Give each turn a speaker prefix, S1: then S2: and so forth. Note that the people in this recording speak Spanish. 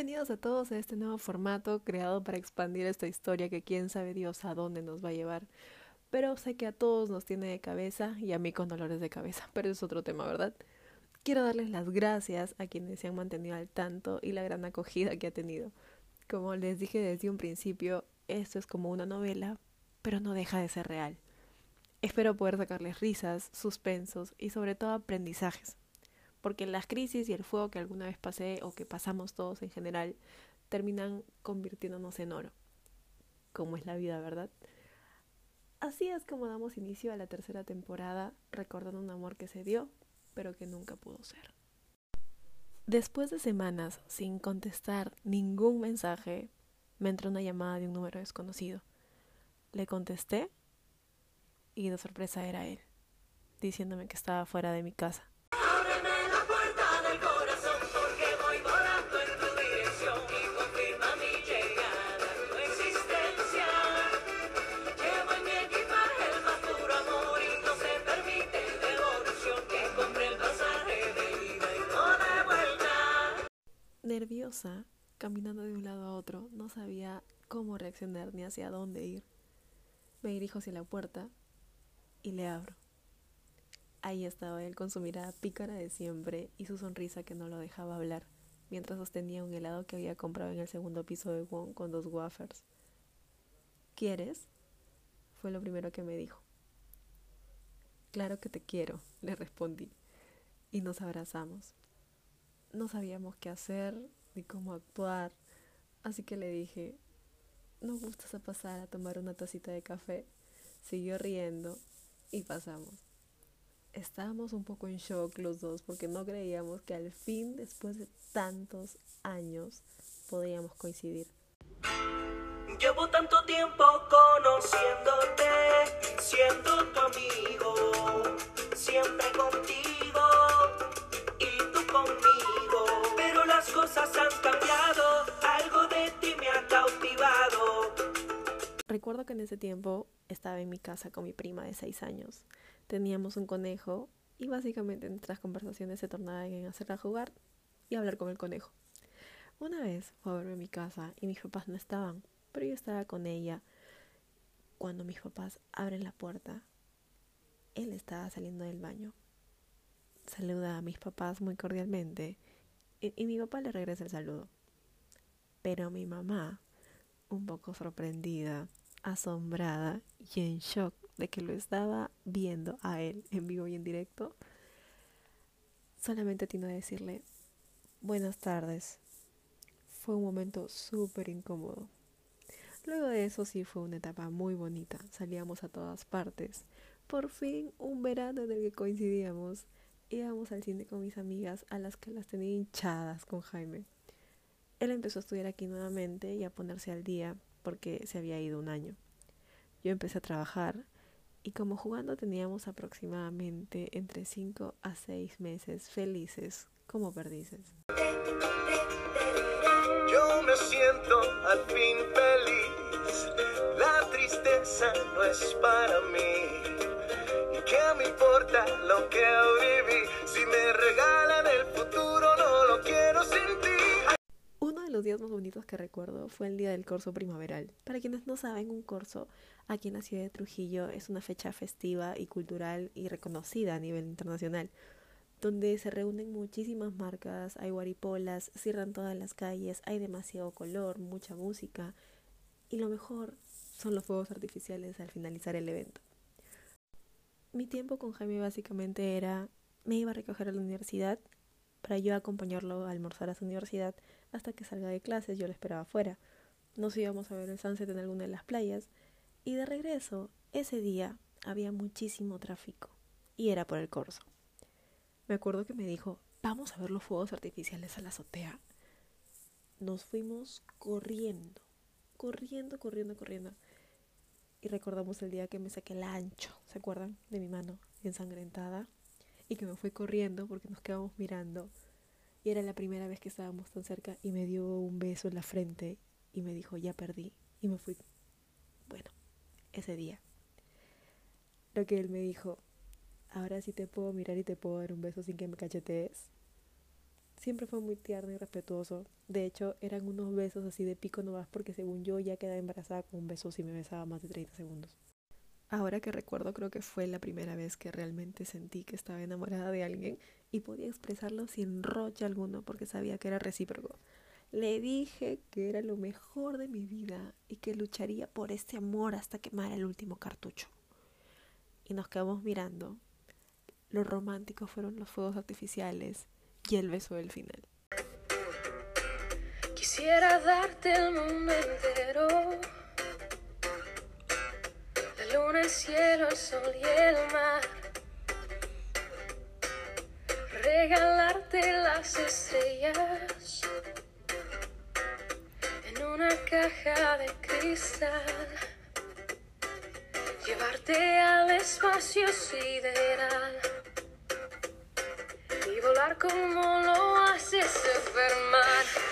S1: Bienvenidos a todos a este nuevo formato creado para expandir esta historia que quién sabe Dios a dónde nos va a llevar. Pero sé que a todos nos tiene de cabeza y a mí con dolores de cabeza, pero es otro tema, ¿verdad? Quiero darles las gracias a quienes se han mantenido al tanto y la gran acogida que ha tenido. Como les dije desde un principio, esto es como una novela, pero no deja de ser real. Espero poder sacarles risas, suspensos y sobre todo aprendizajes porque las crisis y el fuego que alguna vez pasé o que pasamos todos en general terminan convirtiéndonos en oro, como es la vida, ¿verdad? Así es como damos inicio a la tercera temporada, recordando un amor que se dio, pero que nunca pudo ser. Después de semanas sin contestar ningún mensaje, me entró una llamada de un número desconocido. Le contesté y de sorpresa era él, diciéndome que estaba fuera de mi casa. Caminando de un lado a otro, no sabía cómo reaccionar ni hacia dónde ir. Me dirijo hacia la puerta y le abro. Ahí estaba él con su mirada pícara de siempre y su sonrisa que no lo dejaba hablar, mientras sostenía un helado que había comprado en el segundo piso de Wong con dos wafers. ¿Quieres? Fue lo primero que me dijo. Claro que te quiero, le respondí, y nos abrazamos no sabíamos qué hacer ni cómo actuar, así que le dije, ¿nos gustas a pasar a tomar una tacita de café? Siguió riendo y pasamos. Estábamos un poco en shock los dos porque no creíamos que al fin, después de tantos años, podíamos coincidir.
S2: Llevo tanto tiempo conociéndote, siendo tu amigo, cosas han cambiado, algo de ti me ha cautivado.
S1: Recuerdo que en ese tiempo estaba en mi casa con mi prima de seis años. Teníamos un conejo y básicamente nuestras conversaciones se tornaban en hacerla jugar y hablar con el conejo. Una vez fue a verme a mi casa y mis papás no estaban, pero yo estaba con ella. Cuando mis papás abren la puerta, él estaba saliendo del baño. Saluda a mis papás muy cordialmente y, mi papá le regresa el saludo. Pero mi mamá, un poco sorprendida, asombrada y en shock de que lo estaba viendo a él en vivo y en directo, solamente tiene a decirle buenas tardes. Fue un momento súper incómodo. Luego de eso sí fue una etapa muy bonita. Salíamos a todas partes. Por fin un verano en el que coincidíamos íbamos al cine con mis amigas a las que las tenía hinchadas con Jaime. Él empezó a estudiar aquí nuevamente y a ponerse al día porque se había ido un año. Yo empecé a trabajar y como jugando teníamos aproximadamente entre 5 a 6 meses felices como perdices.
S2: Yo me siento al fin feliz, la tristeza no es para mí. ¿Qué me importa lo que viví? Si me regalan el futuro, no lo quiero sin.
S1: Uno de los días más bonitos que recuerdo fue el día del corso primaveral. Para quienes no saben, un corso aquí en la ciudad de Trujillo es una fecha festiva y cultural y reconocida a nivel internacional, donde se reúnen muchísimas marcas, hay guaripolas, cierran todas las calles, hay demasiado color, mucha música y lo mejor son los fuegos artificiales al finalizar el evento mi tiempo con Jaime básicamente era, me iba a recoger a la universidad para yo acompañarlo a almorzar a su universidad hasta que salga de clases, yo lo esperaba afuera. Nos íbamos a ver el sunset en alguna de las playas y de regreso, ese día había muchísimo tráfico y era por el corso. Me acuerdo que me dijo, vamos a ver los fuegos artificiales a la azotea. Nos fuimos corriendo, corriendo, corriendo, corriendo y recordamos el día que me saqué el ancho, ¿se acuerdan? De mi mano ensangrentada y que me fui corriendo porque nos quedamos mirando y era la primera vez que estábamos tan cerca y me dio un beso en la frente y me dijo ya perdí y me fui. Bueno, ese día. Lo que él me dijo, ahora sí te puedo mirar y te puedo dar un beso sin que me cachetees. Siempre fue muy tierno y respetuoso. De hecho, eran unos besos así de pico no vas porque según yo ya quedaba embarazada con un beso si me besaba más de 30 segundos. Ahora que recuerdo, creo que fue la primera vez que realmente sentí que estaba enamorada de alguien y podía expresarlo sin roche alguno porque sabía que era recíproco. Le dije que era lo mejor de mi vida y que lucharía por este amor hasta quemar el último cartucho. Y nos quedamos mirando. Lo romántico fueron los fuegos artificiales y el beso del final.
S3: Quisiera darte el mundo entero. La luna, el cielo, el sol y el mar. Regalarte las estrellas en una caja de cristal. Llevarte al espacio sideral y volar como lo hace Superman.